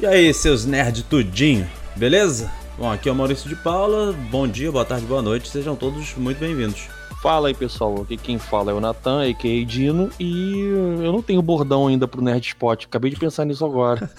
E aí, seus nerd tudinho, beleza? Bom, aqui é o Maurício de Paula. Bom dia, boa tarde, boa noite. Sejam todos muito bem-vindos. Fala aí, pessoal. Aqui quem fala é o Natan, a.k.a. Dino, e eu não tenho bordão ainda pro Nerd Spot. Acabei de pensar nisso agora.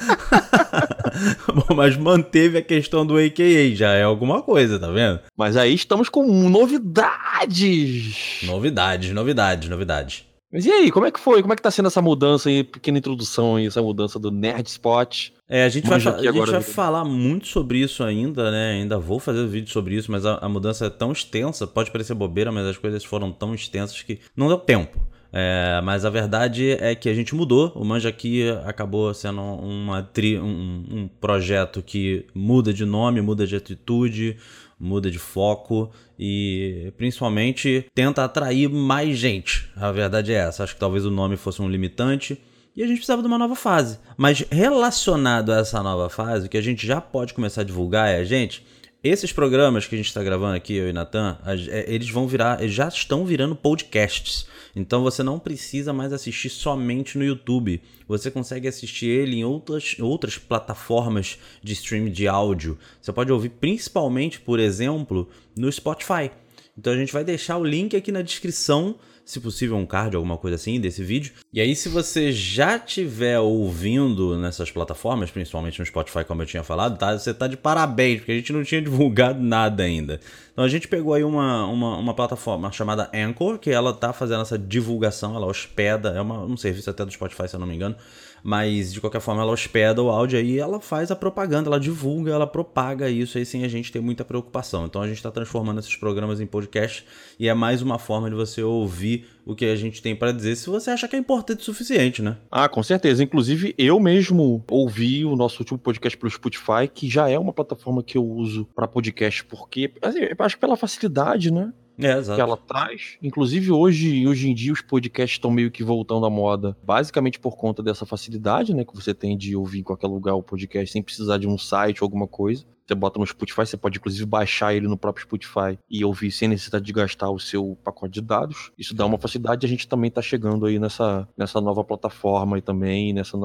Bom, mas manteve a questão do a.k.a. Já é alguma coisa, tá vendo? Mas aí estamos com novidades. Novidades, novidades, novidades. Mas e aí, como é que foi? Como é que tá sendo essa mudança aí, pequena introdução aí, essa mudança do Nerd Spot? É, a gente vai, a gente vai falar muito sobre isso ainda, né? Ainda vou fazer vídeo sobre isso, mas a, a, mudança é tão extensa, pode parecer bobeira, mas as coisas foram tão extensas que não deu tempo. É, mas a verdade é que a gente mudou. O Manja aqui acabou sendo uma tri, um, um projeto que muda de nome, muda de atitude, muda de foco e principalmente tenta atrair mais gente. A verdade é essa. Acho que talvez o nome fosse um limitante. E a gente precisava de uma nova fase. Mas relacionado a essa nova fase, o que a gente já pode começar a divulgar é, gente, esses programas que a gente está gravando aqui, eu e Natan, é, eles vão virar, eles já estão virando podcasts. Então você não precisa mais assistir somente no YouTube. Você consegue assistir ele em outras, outras plataformas de streaming de áudio. Você pode ouvir principalmente, por exemplo, no Spotify. Então a gente vai deixar o link aqui na descrição se possível um card, alguma coisa assim desse vídeo. E aí, se você já estiver ouvindo nessas plataformas, principalmente no Spotify, como eu tinha falado, tá? Você tá de parabéns, porque a gente não tinha divulgado nada ainda. Então a gente pegou aí uma, uma, uma plataforma chamada Anchor, que ela tá fazendo essa divulgação, ela hospeda, é uma, um serviço até do Spotify, se eu não me engano mas de qualquer forma ela hospeda o áudio aí, ela faz a propaganda, ela divulga, ela propaga isso aí sem a gente ter muita preocupação. Então a gente está transformando esses programas em podcast e é mais uma forma de você ouvir o que a gente tem para dizer se você acha que é importante o suficiente, né? Ah, com certeza. Inclusive eu mesmo ouvi o nosso último podcast pelo Spotify, que já é uma plataforma que eu uso para podcast, porque assim, acho pela facilidade, né? É, que ela traz. Inclusive, hoje, hoje em dia, os podcasts estão meio que voltando à moda, basicamente por conta dessa facilidade, né? Que você tem de ouvir em qualquer lugar o podcast sem precisar de um site ou alguma coisa. Você bota no Spotify, você pode inclusive baixar ele no próprio Spotify e ouvir sem necessidade de gastar o seu pacote de dados. Isso dá uma facilidade. A gente também está chegando aí nessa, nessa nova plataforma e também nessa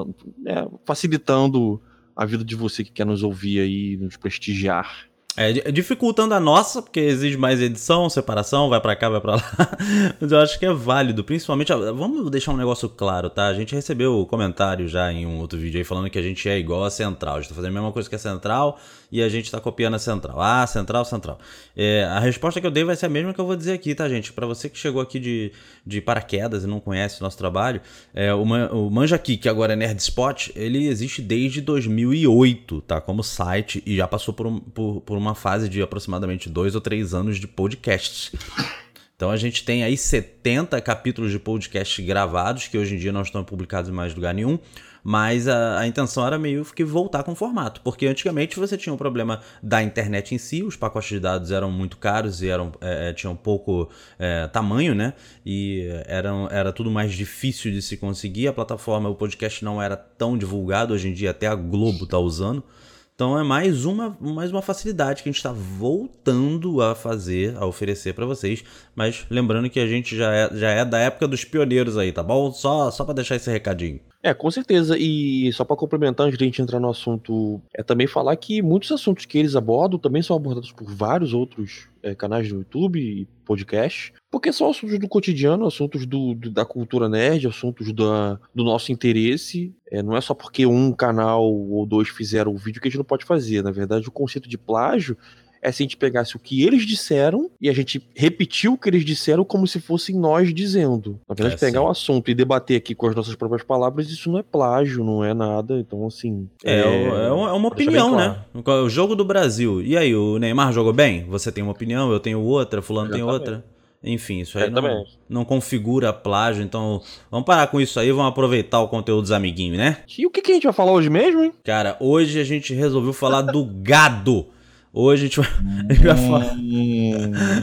é, facilitando a vida de você que quer nos ouvir aí, nos prestigiar. É, dificultando a nossa, porque exige mais edição, separação, vai para cá, vai para lá. Mas eu acho que é válido, principalmente. Vamos deixar um negócio claro, tá? A gente recebeu comentário já em um outro vídeo aí falando que a gente é igual a Central. A gente tá fazendo a mesma coisa que a Central e a gente tá copiando a Central. Ah, Central, Central. É, a resposta que eu dei vai ser a mesma que eu vou dizer aqui, tá, gente? Para você que chegou aqui de, de paraquedas e não conhece o nosso trabalho, é, o, o Manja Aqui, que agora é Nerd Spot, ele existe desde 2008, tá? Como site e já passou por, um, por, por uma uma fase de aproximadamente dois ou três anos de podcasts. Então a gente tem aí 70 capítulos de podcast gravados, que hoje em dia não estão publicados em mais lugar nenhum, mas a, a, intenção era meio que voltar com o formato, porque antigamente você tinha o um problema da internet em si, os pacotes de dados eram muito caros e eram, é, é tinham pouco é, tamanho, né? E eram, era tudo mais difícil de se conseguir, a plataforma, o podcast não era tão divulgado, hoje em dia até a Globo está usando. Então é mais uma, mais uma facilidade que a gente está voltando a fazer, a oferecer para vocês. Mas lembrando que a gente já é, já é da época dos pioneiros aí, tá bom? Só, só para deixar esse recadinho. É, com certeza. E só para complementar, antes de a gente entrar no assunto, é também falar que muitos assuntos que eles abordam também são abordados por vários outros é, canais do YouTube e podcast, porque são assuntos do cotidiano, assuntos do, do da cultura nerd, assuntos da, do nosso interesse. É, não é só porque um canal ou dois fizeram o vídeo que a gente não pode fazer. Na verdade, o conceito de plágio é se a gente pegasse o que eles disseram e a gente repetiu o que eles disseram como se fossem nós dizendo. Na verdade, é, pegar o assunto e debater aqui com as nossas próprias palavras, isso não é plágio, não é nada. Então, assim. É, é, é uma, é opinião, né? O jogo do Brasil. E aí, o Neymar jogou bem? Você tem uma opinião, eu tenho outra, Fulano tem outra. Enfim, isso aí não, não, configura plágio, então vamos parar com isso aí, vamos aproveitar o conteúdo dos amiguinhos, né? E o que, que a gente vai falar hoje mesmo, hein? Cara, hoje a gente resolveu falar do gado. Hoje a gente vai, a gente vai falar,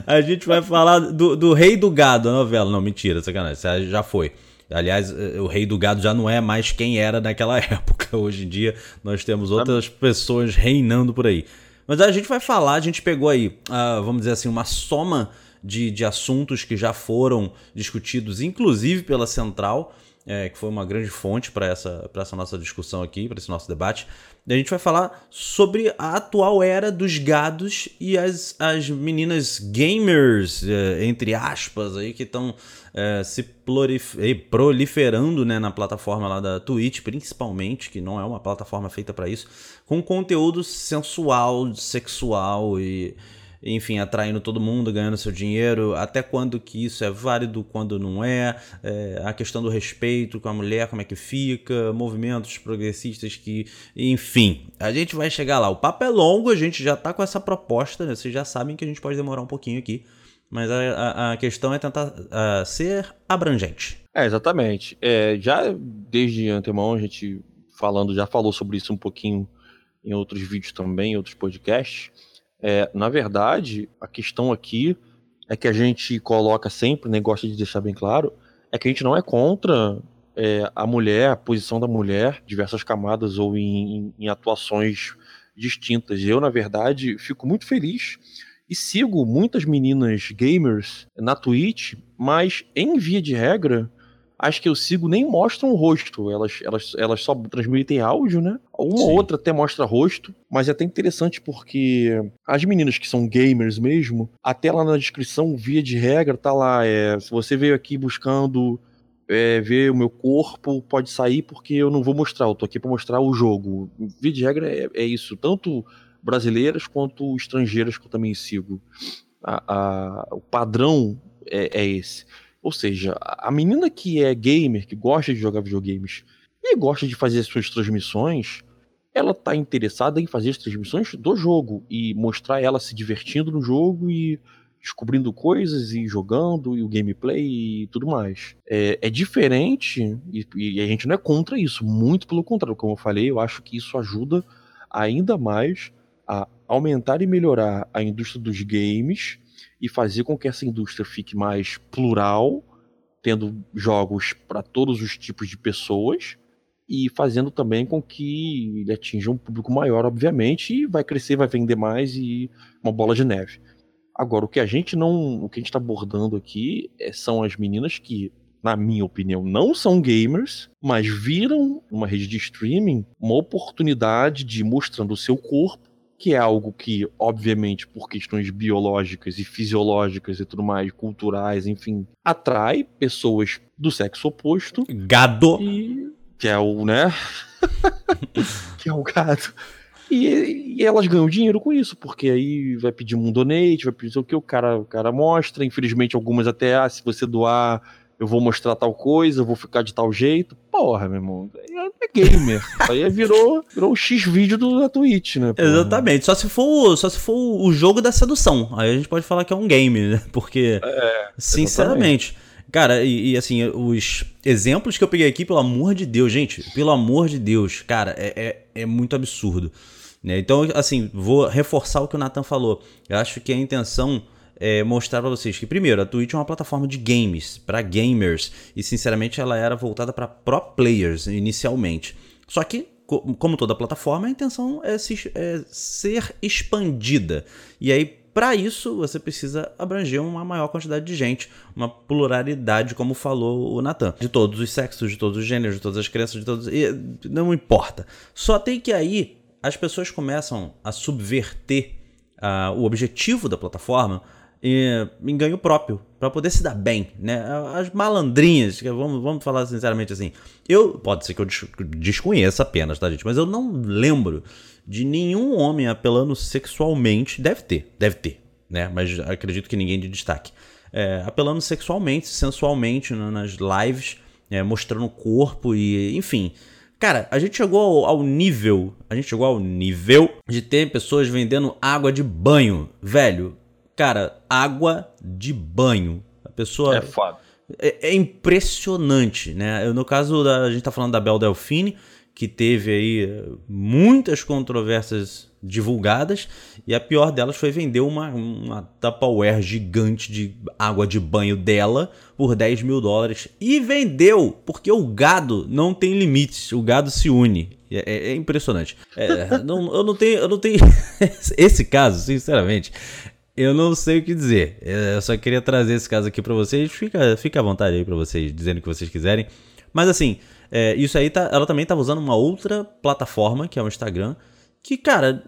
a gente vai falar do, do Rei do Gado, a novela. Não, mentira, sacanagem, já foi. Aliás, eh, o Rei do Gado já não é mais quem era naquela época. Hoje em dia nós temos outras pessoas reinando por aí. Mas a gente vai falar, a gente pegou aí, uh, vamos dizer assim, uma soma de, de assuntos que já foram discutidos, inclusive pela Central, é, que foi uma grande fonte para essa, essa nossa discussão aqui, para esse nosso debate. A gente vai falar sobre a atual era dos gados e as, as meninas gamers, é, entre aspas, aí, que estão é, se proliferando né, na plataforma lá da Twitch, principalmente, que não é uma plataforma feita para isso, com conteúdo sensual, sexual e enfim, atraindo todo mundo, ganhando seu dinheiro, até quando que isso é válido, quando não é, é, a questão do respeito com a mulher, como é que fica, movimentos progressistas que, enfim, a gente vai chegar lá. O papo é longo, a gente já tá com essa proposta, né? vocês já sabem que a gente pode demorar um pouquinho aqui, mas a, a, questão é tentar ser abrangente. É, exatamente. É, já desde antemão a gente falando, já falou sobre isso um pouquinho em outros vídeos também, em outros podcasts. É, na verdade, a questão aqui é que a gente coloca sempre, né, gosta de deixar bem claro, é que a gente não é contra é, a mulher, a posição da mulher, diversas camadas ou em, em atuações distintas. Eu, na verdade, fico muito feliz e sigo muitas meninas gamers na Twitch, mas em via de regra, as que eu sigo nem mostram o rosto, elas, elas, elas só transmitem áudio, né? Uma ou outra até mostra rosto, mas é até interessante porque as meninas que são gamers mesmo, até lá na descrição, via de regra, tá lá, é, se você veio aqui buscando é, ver o meu corpo, pode sair porque eu não vou mostrar, eu tô aqui para mostrar o jogo. Via de regra é, é, isso, tanto brasileiras quanto estrangeiras que eu também sigo. A, a, o padrão é, é esse. Ou seja, a menina que é gamer, que gosta de jogar videogames e gosta de fazer suas transmissões, ela tá interessada em fazer as transmissões do jogo e mostrar ela se divertindo no jogo e descobrindo coisas e jogando e o gameplay e tudo mais. É, é diferente e, e, a gente não é contra isso, muito pelo contrário, como eu falei, eu acho que isso ajuda ainda mais a aumentar e melhorar a indústria dos games e fazer com que essa indústria fique mais plural, tendo jogos para todos os tipos de pessoas e fazendo também com que ele atinja um público maior, obviamente, e vai crescer, vai vender mais e uma bola de neve. Agora, o que a gente não, o que a gente está abordando aqui é, são as meninas que, na minha opinião, não são gamers, mas viram uma rede de streaming uma oportunidade de mostrando o seu corpo que é algo que, obviamente, por questões biológicas e fisiológicas e tudo mais, culturais, enfim, atrai pessoas do sexo oposto. Gado. E, que é o, né? que é o gado. E, e, elas ganham dinheiro com isso, porque aí vai pedir um donate, vai pedir o que o cara, o cara mostra. Infelizmente, algumas até, ah, se você doar eu vou mostrar tal coisa, eu vou ficar de tal jeito. Porra, meu irmão. Gamer. Aí virou, virou o X-vídeo da Twitch, né? Porra. Exatamente. Só se, for, só se for o jogo da sedução. Aí a gente pode falar que é um game, né? Porque, é, sinceramente. Cara, e, e, assim, os exemplos que eu peguei aqui, pelo amor de Deus, gente, pelo amor de Deus, cara, é, é, é muito absurdo. Né? Então, assim, vou reforçar o que o Nathan falou. Eu acho que a intenção é, mostrar para vocês que, primeiro, a Twitch é uma plataforma de games, para gamers, e sinceramente ela era voltada para pro players inicialmente. Só que, como toda plataforma, a intenção é, se, é ser expandida. E aí, para isso, você precisa abranger uma maior quantidade de gente, uma pluralidade, como falou o Nathan, de todos os sexos, de todos os gêneros, de todas as crenças, de todos. Não importa. Só tem que aí as pessoas começam a subverter uh, o objetivo da plataforma em ganho próprio, para poder se dar bem, né? As malandrinhas, vamos, vamos falar sinceramente assim. Eu, pode ser que eu desconheça apenas, tá, gente? Mas eu não lembro de nenhum homem apelando sexualmente. Deve ter, deve ter, né? Mas acredito que ninguém de destaque. É, apelando sexualmente, sensualmente né, nas lives, é, mostrando o corpo e, enfim. Cara, a gente chegou ao, ao, nível. A gente chegou ao nível de ter pessoas vendendo água de banho. Velho, Cara, água de banho. A pessoa. É foda. É, é impressionante, né? Eu, no caso, da, a gente tá falando da Bel Delfine, que teve aí eh, muitas controvérsias divulgadas, e a pior delas foi vender uma, uma Tupperware gigante de água de banho dela por 10 mil dólares. E vendeu, porque o gado não tem limites, o gado se une. É, é, é impressionante. É, não, eu não tenho. Eu não tenho. Esse caso, sinceramente, eu não sei o que dizer. Eu só queria trazer esse caso aqui para vocês. Fica, fica à vontade aí para vocês dizendo o que vocês quiserem. Mas assim, é, isso aí tá, ela também tava usando uma outra plataforma, que é o Instagram, que, cara,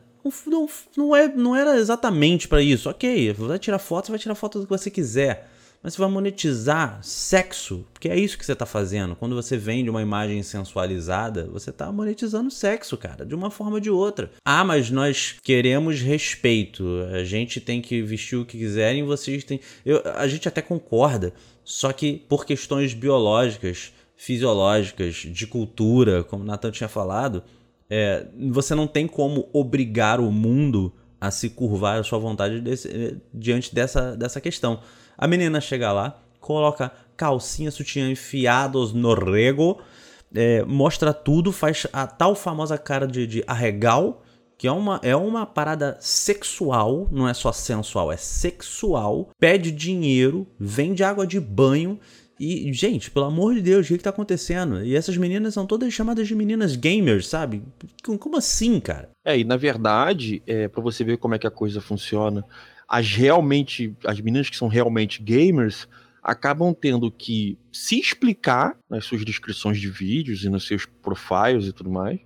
não, não, é, não era exatamente para isso. Ok, vai tirar foto, você vai tirar foto do que você quiser. Mas você vai monetizar sexo, porque é isso que você está fazendo. Quando você vende uma imagem sensualizada, você está monetizando sexo, cara, de uma forma ou de outra. Ah, mas nós queremos respeito. A gente tem que vestir o que quiserem, vocês têm. Eu, a gente até concorda, só que por questões biológicas, fisiológicas, de cultura, como o Nathan tinha falado, é, você não tem como obrigar o mundo a se curvar à sua vontade desse, diante dessa, dessa questão. A menina chega lá, coloca calcinha, sutiã enfiados no rego, é, mostra tudo, faz a tal famosa cara de, de arregal, que é uma, é uma parada sexual, não é só sensual, é sexual, pede dinheiro, vende água de banho. E, gente, pelo amor de Deus, o que, que tá acontecendo? E essas meninas são todas chamadas de meninas gamers, sabe? Como assim, cara? É, e na verdade, é, para você ver como é que a coisa funciona, as realmente, as meninas que são realmente gamers acabam tendo que se explicar nas suas descrições de vídeos e nos seus profiles e tudo mais,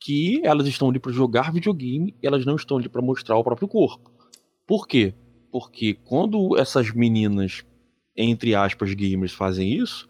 que elas estão ali para jogar videogame, e elas não estão ali para mostrar o próprio corpo. Por quê? Porque quando essas meninas, entre aspas, gamers fazem isso,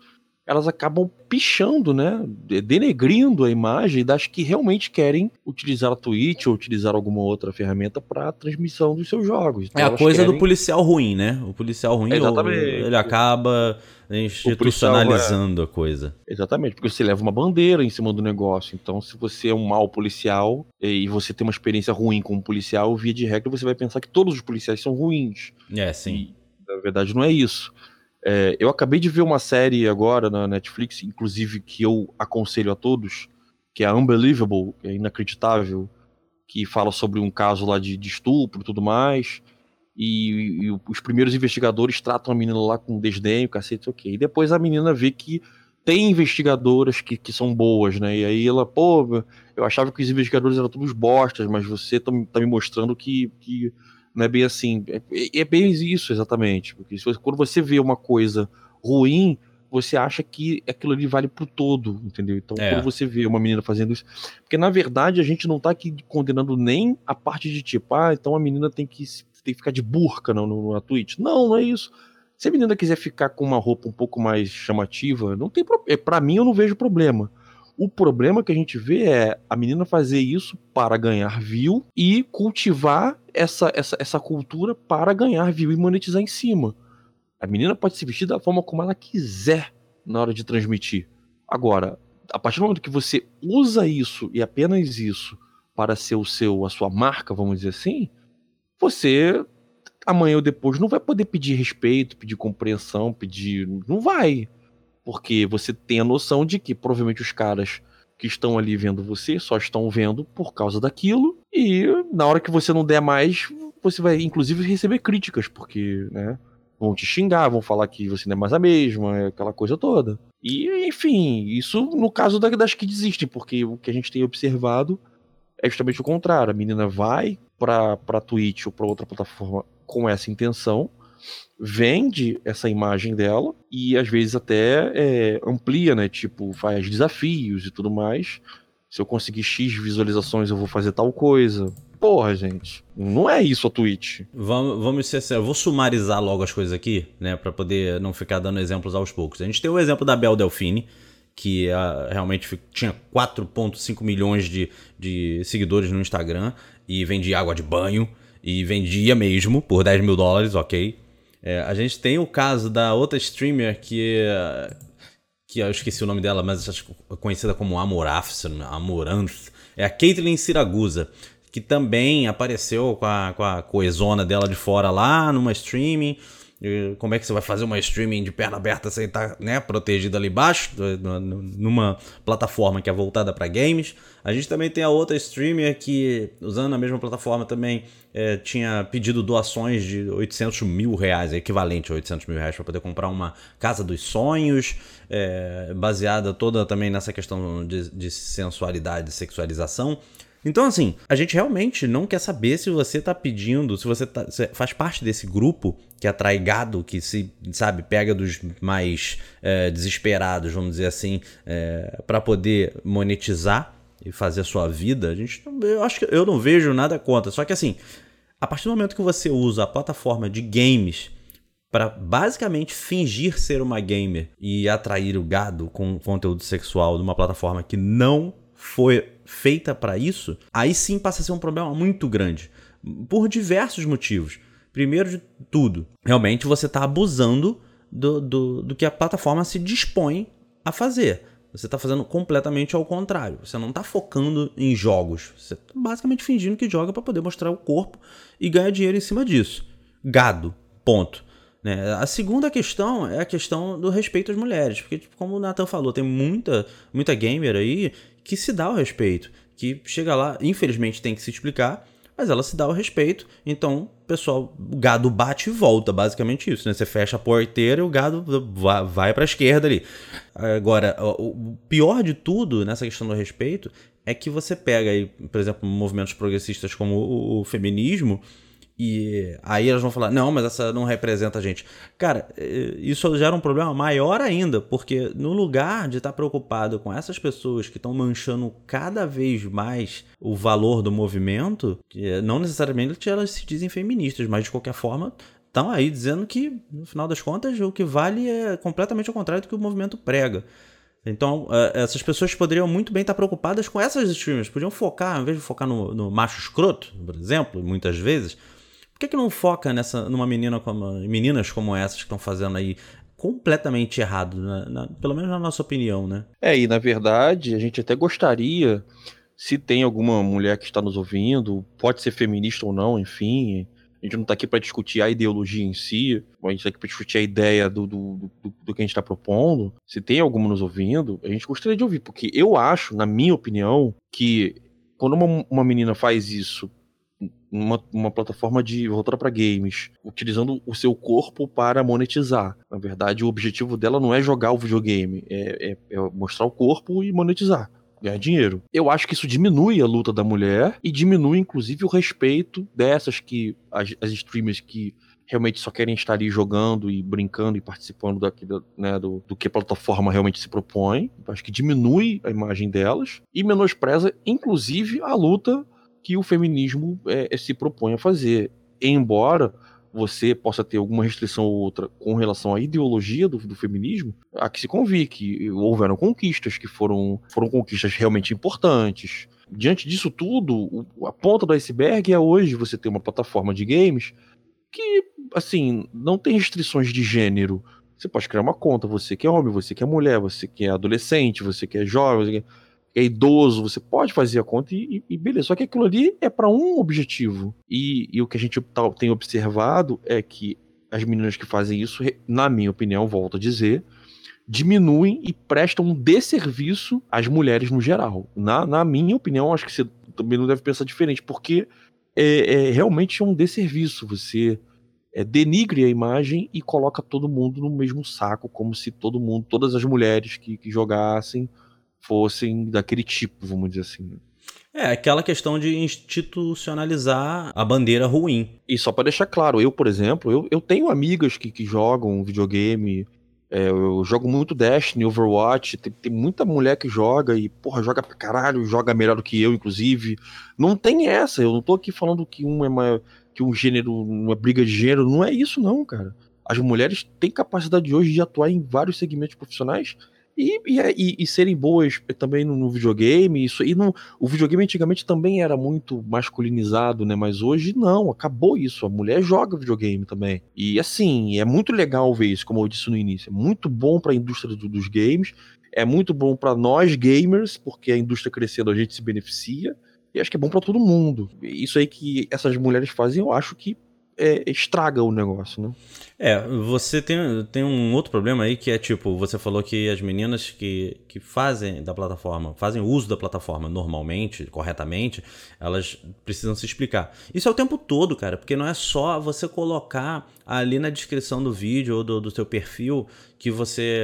elas acabam pichando, né? Denegrindo a imagem das que realmente querem utilizar a Twitch ou utilizar alguma outra ferramenta para transmissão dos seus jogos. Então, é a coisa querem... do policial ruim, né? O policial ruim, Exatamente. ele acaba institucionalizando é... a coisa. Exatamente, porque você leva uma bandeira em cima do negócio. Então, se você é um mau policial e você tem uma experiência ruim como policial, via de regra você vai pensar que todos os policiais são ruins. É, sim. E, na verdade, não é isso. É, eu acabei de ver uma série agora na Netflix, inclusive que eu aconselho a todos, que é Unbelievable, é inacreditável, que fala sobre um caso lá de, de estupro e tudo mais. E, e, os primeiros investigadores tratam a menina lá com desdém, cacete, ok. E depois a menina vê que tem investigadoras que, que são boas, né? E aí ela, pô, eu achava que os investigadores eram todos bostas, mas você tá, tá me mostrando que, que não é bem assim. É, é bem isso, exatamente. Porque você, quando você vê uma coisa ruim, você acha que aquilo ali vale pro todo, entendeu? Então, é. quando você vê uma menina fazendo isso. Porque, na verdade, a gente não tá aqui condenando nem a parte de tipo, ah, então a menina tem que, tem que ficar de burca no, no, na Twitch. Não, não é isso. Se a menina quiser ficar com uma roupa um pouco mais chamativa, não tem problema. É, pra mim, eu não vejo problema. O problema que a gente vê é a menina fazer isso para ganhar view e cultivar essa, essa, essa cultura para ganhar view e monetizar em cima. A menina pode se vestir da forma como ela quiser na hora de transmitir. Agora, a partir do momento que você usa isso e apenas isso para ser o seu a sua marca, vamos dizer assim, você amanhã ou depois não vai poder pedir respeito, pedir compreensão, pedir, não vai. Porque você tem a noção de que provavelmente os caras que estão ali vendo você só estão vendo por causa daquilo. E na hora que você não der mais, você vai inclusive receber críticas, porque, né? Vão te xingar, vão falar que você não é mais a mesma, aquela coisa toda. E, enfim, isso no caso das que desistem, porque o que a gente tem observado é justamente o contrário. A menina vai pra, pra Twitch ou pra outra plataforma com essa intenção, vende essa imagem dela e às vezes até é, amplia, né? Tipo, faz desafios e tudo mais. Se eu conseguir X visualizações, eu vou fazer tal coisa. Porra, gente, não é isso a Twitch. Vamos, vamos ser sérios. Vou sumarizar logo as coisas aqui, né? Pra poder não ficar dando exemplos aos poucos. A gente tem o exemplo da Bel Delfine, que uh, realmente tinha 4,5 milhões de, de seguidores no Instagram e vendia água de banho. E vendia mesmo por 10 mil dólares, ok. É, a gente tem o caso da outra streamer que. que eu esqueci o nome dela, mas acho conhecida como Amoranth, Amoranth. É a Caitlyn Siragusa, que também apareceu com a, com a coesona dela de fora lá numa streaming. Como é que você vai fazer uma streaming de perna aberta sem estar né, protegido ali embaixo, numa plataforma que é voltada para games? A gente também tem a outra streamer que, usando a mesma plataforma também, é, tinha pedido doações de 800 mil reais, equivalente a 800 mil reais, para poder comprar uma casa dos sonhos, é, baseada toda também nessa questão de, de sensualidade e sexualização. Então, assim, a gente realmente não quer saber se você tá pedindo, se você, tá, se faz parte desse grupo que atrai gado, que se, sabe, pega dos mais é, desesperados, vamos dizer assim, é, para poder monetizar e fazer a sua vida. A gente, eu acho que eu não vejo nada contra. Só que, assim, a partir do momento que você usa a plataforma de games para basicamente fingir ser uma gamer e atrair o gado com conteúdo sexual de uma plataforma que não foi feita para isso, aí sim passa a ser um problema muito grande. Por diversos motivos. Primeiro de tudo, realmente você está abusando do, do, do que a plataforma se dispõe a fazer. Você está fazendo completamente ao contrário. Você não está focando em jogos. Você está basicamente fingindo que joga para poder mostrar o corpo e ganhar dinheiro em cima disso. Gado. Ponto. Né? A segunda questão é a questão do respeito às mulheres. Porque, tipo, como o Nathan falou, tem muita, muita gamer aí que se dá o respeito. Que chega lá, infelizmente tem que se explicar, mas ela se dá o respeito. Então, o pessoal, o gado bate e volta, basicamente isso. Né? Você fecha a porteira e o gado vai, para a esquerda ali. Agora, o pior de tudo nessa questão do respeito é que você pega aí, por exemplo, movimentos progressistas como o feminismo e aí elas vão falar, não, mas essa não representa a gente. Cara, eh, isso gera um problema maior ainda, porque no lugar de estar preocupado com essas pessoas que estão manchando cada vez mais o valor do movimento, que não necessariamente elas se dizem feministas, mas de qualquer forma estão aí dizendo que, no final das contas, o que vale é completamente ao contrário do que o movimento prega. Então, eh, essas pessoas poderiam muito bem estar preocupadas com essas streamers. Podiam focar, ao invés de focar no, no macho escroto, por exemplo, muitas vezes, por que, que não foca nessa, numa menina como. meninas como essas que estão fazendo aí completamente errado, na, na, pelo menos na nossa opinião, né? É, e na verdade, a gente até gostaria, se tem alguma mulher que está nos ouvindo, pode ser feminista ou não, enfim. A gente não está aqui para discutir a ideologia em si, a gente está aqui para discutir a ideia do, do, do, do que a gente está propondo. Se tem alguma nos ouvindo, a gente gostaria de ouvir, porque eu acho, na minha opinião, que quando uma, uma menina faz isso uma, uma plataforma de voltada para games, utilizando o seu corpo para monetizar. Na verdade, o objetivo dela não é jogar o videogame, é, é, é mostrar o corpo e monetizar ganhar dinheiro. Eu acho que isso diminui a luta da mulher e diminui, inclusive, o respeito dessas que as, as streamers que realmente só querem estar ali jogando e brincando e participando daqui, né, do, do que a plataforma realmente se propõe. Acho que diminui a imagem delas e menospreza, inclusive, a luta que o feminismo é, se propõe a fazer. Embora você possa ter alguma restrição ou outra com relação à ideologia do, do feminismo, há que se convir que houveram conquistas que foram, foram conquistas realmente importantes. Diante disso tudo, a ponta do iceberg é hoje você ter uma plataforma de games que, assim, não tem restrições de gênero. Você pode criar uma conta, você que é homem, você que é mulher, você que é adolescente, você que é jovem, você que é é idoso, você pode fazer a conta e, e beleza. Só que aquilo ali é para um objetivo. E, e, o que a gente tá, tem observado é que as meninas que fazem isso, na minha opinião, volto a dizer, diminuem e prestam um desserviço às mulheres no geral. Na, na minha opinião, acho que você também não deve pensar diferente, porque é, é realmente um desserviço. Você é, denigre a imagem e coloca todo mundo no mesmo saco, como se todo mundo, todas as mulheres que, que jogassem fossem daquele tipo, vamos dizer assim. É, aquela questão de institucionalizar a bandeira ruim. E só para deixar claro, eu, por exemplo, eu, eu tenho amigas que, que jogam videogame, é, eu jogo muito Destiny, Overwatch, tem, tem, muita mulher que joga e, porra, joga pra caralho, joga melhor do que eu, inclusive. Não tem essa, eu não tô aqui falando que um é uma, que um gênero, uma briga de gênero, não é isso não, cara. As mulheres têm capacidade hoje de atuar em vários segmentos profissionais e, e, e, serem boas também no, no, videogame. Isso, e no, o videogame antigamente também era muito masculinizado, né? Mas hoje não, acabou isso. A mulher joga videogame também. E assim, é muito legal ver isso, como eu disse no início. É muito bom para a indústria do, dos games, é muito bom para nós gamers, porque a indústria crescendo a gente se beneficia. E acho que é bom para todo mundo. Isso aí que essas mulheres fazem, eu acho que é, estraga o negócio, né? É, você tem, tem um outro problema aí que é tipo, você falou que as meninas que, que fazem da plataforma, fazem uso da plataforma normalmente, corretamente, elas precisam se explicar. Isso é o tempo todo, cara, porque não é só você colocar ali na descrição do vídeo ou do, do seu perfil que você.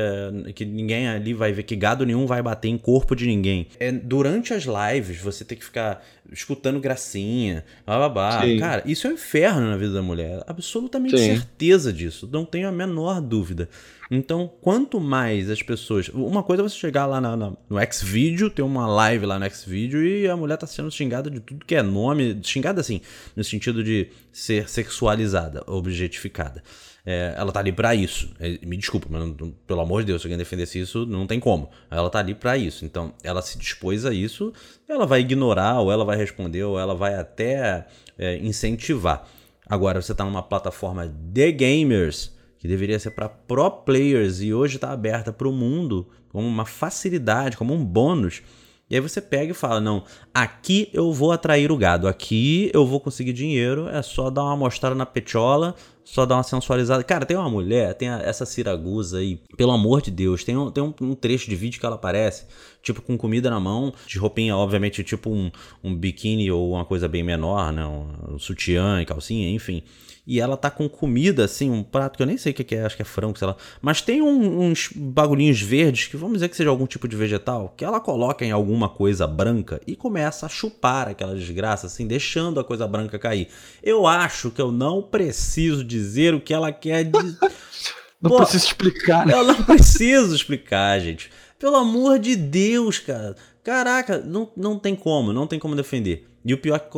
que ninguém ali vai ver, que gado nenhum vai bater em corpo de ninguém. É, durante as lives, você tem que ficar escutando gracinha, bababá. Cara, isso é um inferno na vida da mulher. Absolutamente Sim. certeza disso. Não tenho a menor dúvida. Então, quanto mais as pessoas. Uma coisa é você chegar lá na, na, no Xvideo, ter uma live lá no Xvideo e a mulher tá sendo xingada de tudo que é nome. Xingada assim, no sentido de ser sexualizada, objetificada. É, ela tá ali para isso. É, me desculpa, mas não, pelo amor de Deus, se alguém defendesse isso, não tem como. Ela tá ali para isso. Então, ela se dispôs a isso, ela vai ignorar, ou ela vai responder, ou ela vai até é, incentivar. Agora, você tá numa plataforma de gamers, que deveria ser para pro players, e hoje está aberta para o mundo como uma facilidade, como um bônus. E aí você pega e fala: não, aqui eu vou atrair o gado, aqui eu vou conseguir dinheiro, é só dar uma mostrada na petiola, só dar uma sensualizada. Cara, tem uma mulher, tem a, essa Siragusa aí, pelo amor de Deus, tem, um, tem um, um, trecho de vídeo que ela aparece, tipo, com comida na mão, de roupinha, obviamente, tipo um, um biquíni ou uma coisa bem menor, né? Um, um sutiã e calcinha, enfim e ela tá com comida, assim, um prato que eu nem sei o que é, acho que é frango, sei lá. Mas tem um, uns bagulhinhos verdes, que vamos dizer que seja algum tipo de vegetal, que ela coloca em alguma coisa branca e começa a chupar aquela desgraça, assim, deixando a coisa branca cair. Eu acho que eu não preciso dizer o que ela quer dizer. não Pô, preciso explicar, né? Eu não preciso explicar, gente. Pelo amor de Deus, cara. Caraca, não, não tem como, não tem como defender. E o pior é que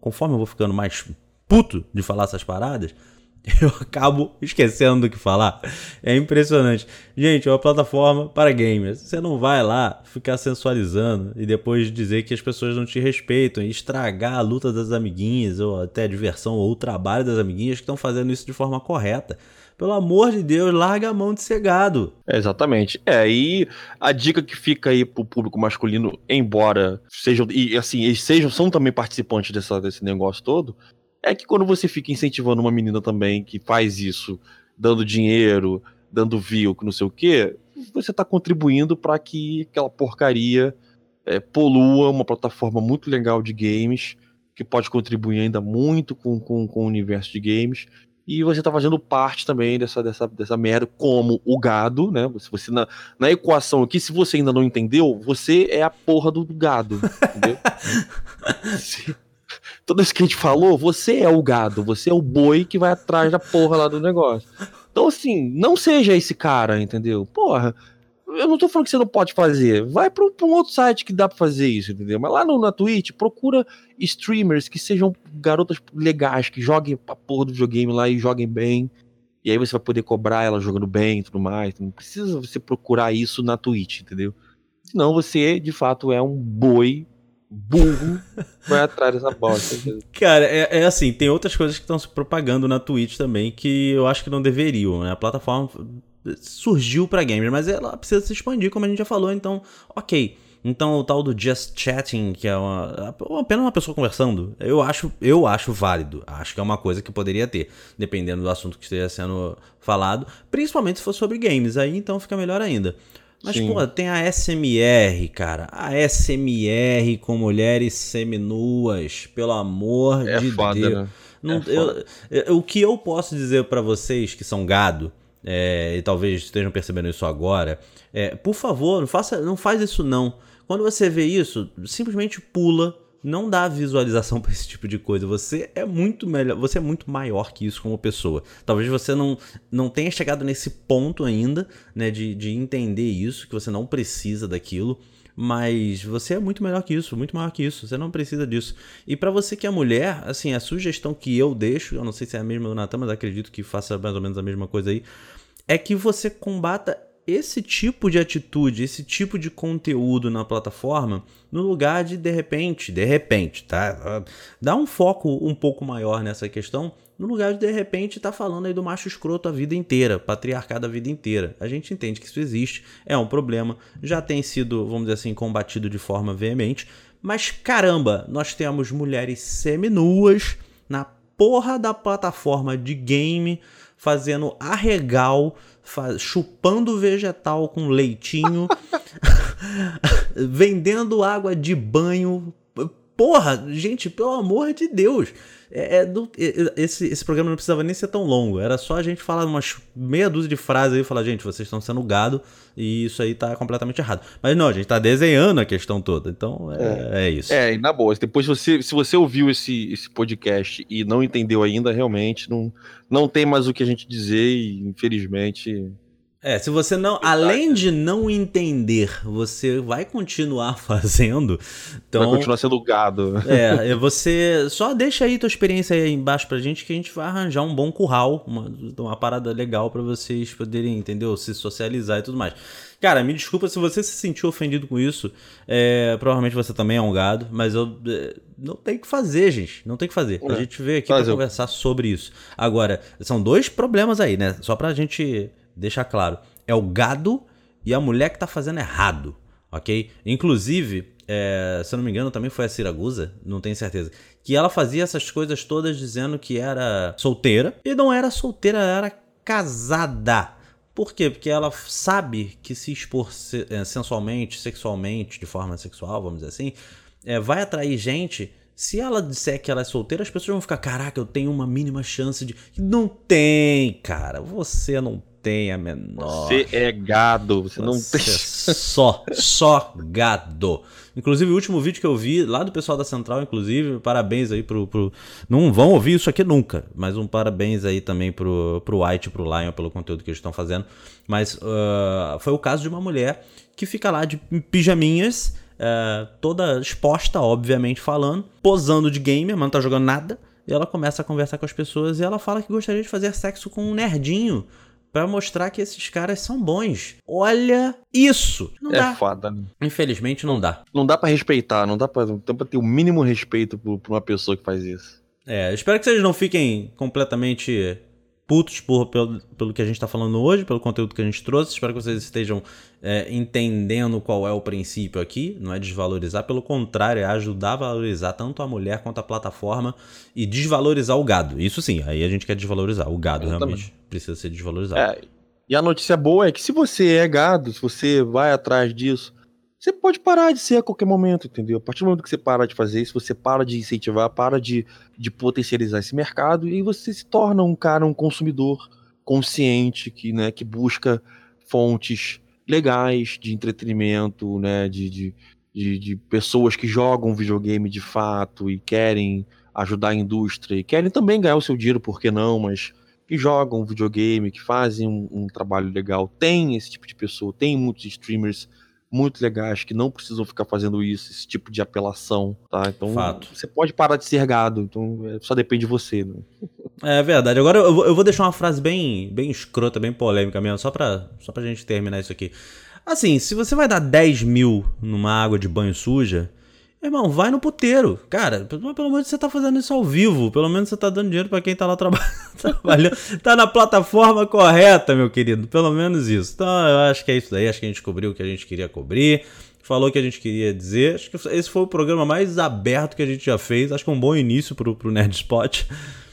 conforme eu vou ficando mais puto de falar essas paradas, eu acabo esquecendo do que falar. É impressionante. Gente, é uma plataforma para gamers. Você não vai lá ficar sensualizando e depois dizer que as pessoas não te respeitam e estragar a luta das amiguinhas, ou até a diversão ou o trabalho das amiguinhas que estão fazendo isso de forma correta. Pelo amor de Deus, larga a mão de ser gado. É, exatamente. É, e a dica que fica aí pro público masculino, embora sejam, e assim, eles sejam, são também participantes dessa, desse negócio todo, é que quando você fica incentivando uma menina também que faz isso, dando dinheiro, dando view, não sei o quê, você está contribuindo para que aquela porcaria é, polua uma plataforma muito legal de games, que pode contribuir ainda muito com, com, com o universo de games. E você está fazendo parte também dessa, dessa, dessa merda, como o gado, né? Você, você na, na equação aqui, se você ainda não entendeu, você é a porra do gado, entendeu? toda vez que a gente falou, você é o gado, você é o boi que vai atrás da porra lá do negócio. Então, assim, não seja esse cara, entendeu? Porra, eu não tô falando que você não pode fazer. Vai pra, pra um outro site que dá pra fazer isso, entendeu? Mas lá no, na Twitch, procura streamers que sejam garotas legais, que joguem a porra do videogame lá e joguem bem. E aí você vai poder cobrar ela jogando bem e tudo mais. Não precisa você procurar isso na Twitch, entendeu? Senão você, de fato, é um boi burro vai atrás dessa bosta. Cara, é, é, assim, tem outras coisas que estão se propagando na Twitch também que eu acho que não deveriam, né? A plataforma surgiu para gamers, mas ela precisa se expandir, como a gente já falou, então, ok. Então o tal do just chatting, que é uma, apenas uma pessoa conversando, eu acho, eu acho válido. Acho que é uma coisa que poderia ter, dependendo do assunto que esteja sendo falado, principalmente se for sobre games, aí então fica melhor ainda. Mas, Sim. pô, tem a SMR, cara. A SMR com mulheres seminuas, pelo amor é de foda, Deus. Né? Não, é eu, eu, o que eu posso dizer para vocês que são gado, é, e talvez estejam percebendo isso agora, é, por favor, não, faça, não faz isso não. Quando você vê isso, simplesmente pula não dá visualização para esse tipo de coisa. Você é muito melhor, você é muito maior que isso como pessoa. Talvez você não, não tenha chegado nesse ponto ainda, né, de, de entender isso, que você não precisa daquilo. Mas você é muito melhor que isso, muito maior que isso. Você não precisa disso. E para você que é mulher, assim, a sugestão que eu deixo, eu não sei se é a mesma do Natan, mas acredito que faça mais ou menos a mesma coisa aí, é que você combata esse tipo de atitude, esse tipo de conteúdo na plataforma, no lugar de de repente, de repente, tá? Dá um foco um pouco maior nessa questão, no lugar de de repente tá falando aí do macho escroto a vida inteira, patriarcado a vida inteira. A gente entende que isso existe, é um problema, já tem sido, vamos dizer assim, combatido de forma veemente, mas caramba, nós temos mulheres seminuas na porra da plataforma de game fazendo arregal chupando vegetal com leitinho, vendendo água de banho porra, gente, pelo amor de Deus. É, é, esse, esse programa não precisava nem ser tão longo. Era só a gente falar umas meia dúzia de frases aí e falar, gente, vocês estão sendo gado e isso aí tá completamente errado. Mas não, a gente tá desenhando a questão toda. Então é, é. é isso. É, e na boa, depois você, se você ouviu esse, esse podcast e não entendeu ainda, realmente não, não tem mais o que a gente dizer e infelizmente é, se você não, além de não entender, você vai continuar fazendo, então vai continuar sendo gado. É, você só deixa aí tua experiência aí embaixo pra gente que a gente vai arranjar um bom curral, uma, uma parada legal para vocês poderem, entendeu, se socializar e tudo mais. Cara, me desculpa se você se sentiu ofendido com isso. É, provavelmente você também é um gado, mas eu é, não tem que fazer, gente. Não tem que fazer. É, a gente veio aqui para conversar sobre isso. Agora, são dois problemas aí, né? Só pra gente deixar claro. É o gado e a mulher que tá fazendo errado, ok? Inclusive, é, se eu não me engano, também foi a Siragusa, não tenho certeza. Que ela fazia essas coisas todas dizendo que era solteira. E não era solteira, ela era casada. Por quê? Porque ela sabe que se expor é, sensualmente, sexualmente, de forma sexual, vamos dizer assim, é, vai atrair gente. Se ela disser que ela é solteira, as pessoas vão ficar, caraca, eu tenho uma mínima chance de. Não tem, cara. Você não tem a menor. Você é gado, você, você não tem. É só, só gado. Inclusive, o último vídeo que eu vi lá do pessoal da Central, inclusive, parabéns aí pro. pro... Não vão ouvir isso aqui nunca, mas um parabéns aí também pro, pro White e pro Lion pelo conteúdo que eles estão fazendo. Mas uh, foi o caso de uma mulher que fica lá de pijaminhas, uh, toda exposta, obviamente, falando, posando de gamer, mas não tá jogando nada. E ela começa a conversar com as pessoas e ela fala que gostaria de fazer sexo com um nerdinho para mostrar que esses caras são bons. Olha isso! Não é dá. foda. Né? Infelizmente não dá. Não dá para respeitar, não dá pra, não dá pra ter o mínimo respeito por, por uma pessoa que faz isso. É, espero que vocês não fiquem completamente putos por, pelo, pelo que a gente está falando hoje, pelo conteúdo que a gente trouxe. Espero que vocês estejam é, entendendo qual é o princípio aqui. Não é desvalorizar, pelo contrário, é ajudar a valorizar tanto a mulher quanto a plataforma e desvalorizar o gado. Isso sim, aí a gente quer desvalorizar. O gado Exatamente. realmente precisa ser desvalorizado. É, e a notícia boa é que se você é gado, se você vai atrás disso, você pode parar de ser a qualquer momento, entendeu? A partir do momento que você para de fazer isso, você para de incentivar, para de, de potencializar esse mercado e você se torna um cara, um consumidor consciente que, né, que busca fontes legais de entretenimento, né, de, de, de, de pessoas que jogam videogame de fato e querem ajudar a indústria e querem também ganhar o seu dinheiro, por que não? Mas que jogam videogame, que fazem um, um trabalho legal. Tem esse tipo de pessoa, tem muitos streamers muito legais que não precisam ficar fazendo isso, esse tipo de apelação, tá? Então Fato. você pode parar de ser gado, então é, só depende de você, né? É verdade. Agora eu vou, eu vou deixar uma frase bem, bem escrota, bem polêmica mesmo, só pra, só pra gente terminar isso aqui. Assim, se você vai dar 10 mil numa água de banho suja, Irmão, vai no puteiro. Cara, pelo menos você tá fazendo isso ao vivo. Pelo menos você tá dando dinheiro para quem tá lá traba trabalhando. tá na plataforma correta, meu querido. Pelo menos isso. Então, eu acho que é isso daí. Acho que a gente cobriu o que a gente queria cobrir. Falou o que a gente queria dizer. Acho que esse foi o programa mais aberto que a gente já fez. Acho que é um bom início pro, pro Nerd Spot.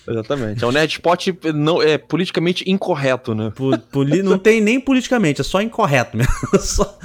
Exatamente. É um Nerdspot não, é politicamente incorreto, né? Poli, não tem nem politicamente, é só incorreto mesmo. Só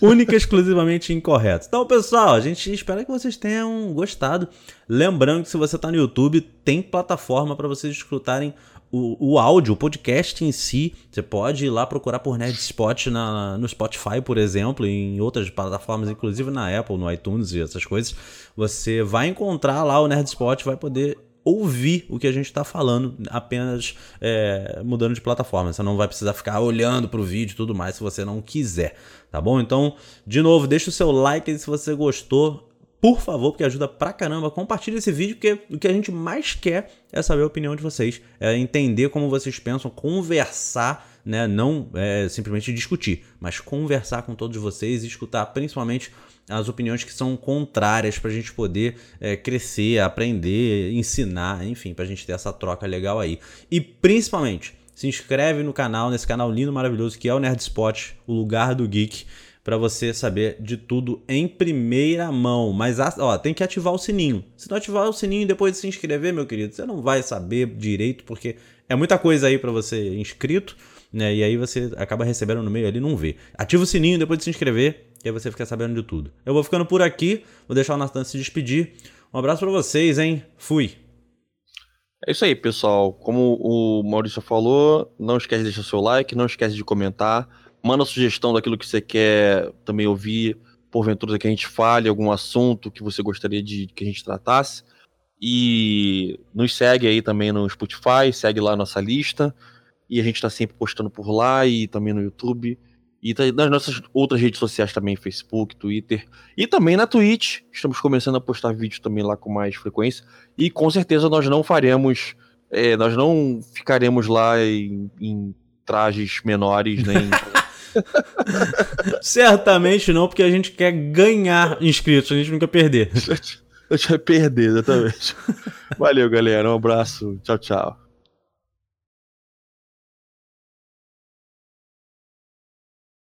única e exclusivamente incorreto. Então, pessoal, a gente espera que vocês tenham gostado. Lembrando que se você está no YouTube, tem plataforma para vocês escutarem o, o áudio, o podcast em si. Você pode ir lá procurar por Nerdspot na, no Spotify, por exemplo, em outras plataformas, inclusive na Apple, no iTunes e essas coisas. Você vai encontrar lá o Nerdspot, vai poder ouvir o que a gente está falando, apenas é, mudando de plataforma. Você não vai precisar ficar olhando para o vídeo e tudo mais se você não quiser, tá bom? Então, de novo, deixa o seu like se você gostou. Por favor, porque ajuda pra caramba. Compartilhe esse vídeo, porque o que a gente mais quer é saber a opinião de vocês, é entender como vocês pensam, conversar né? Não é, simplesmente discutir, mas conversar com todos vocês e escutar principalmente as opiniões que são contrárias para a gente poder é, crescer, aprender, ensinar, enfim, para a gente ter essa troca legal aí. E principalmente, se inscreve no canal, nesse canal lindo, maravilhoso que é o Nerd Spot, o lugar do geek, para você saber de tudo em primeira mão. Mas ó, tem que ativar o sininho. Se não ativar o sininho depois de se inscrever, meu querido, você não vai saber direito, porque é muita coisa aí para você inscrito né? E aí você acaba recebendo no meio ali não vê. Ativa o sininho depois de se inscrever, que aí você fica sabendo de tudo. Eu vou ficando por aqui, vou deixar o Nathan se despedir. Um abraço para vocês, hein? Fui! É isso aí, pessoal. Como o Maurício falou, não esquece de deixar seu like, não esquece de comentar. Manda sugestão daquilo que você quer também ouvir, porventura que a gente fale, algum assunto que você gostaria de que a gente tratasse. E nos segue aí também no Spotify, segue lá a nossa lista. E a gente está sempre postando por lá e também no YouTube. E tá nas nossas outras redes sociais também, Facebook, Twitter. E também na Twitch. Estamos começando a postar vídeos também lá com mais frequência. E com certeza nós não faremos. É, nós não ficaremos lá em, em trajes menores, nem. Certamente não, porque a gente quer ganhar inscritos, a gente nunca perder. A gente vai perder, exatamente. Valeu, galera. Um abraço. Tchau, tchau.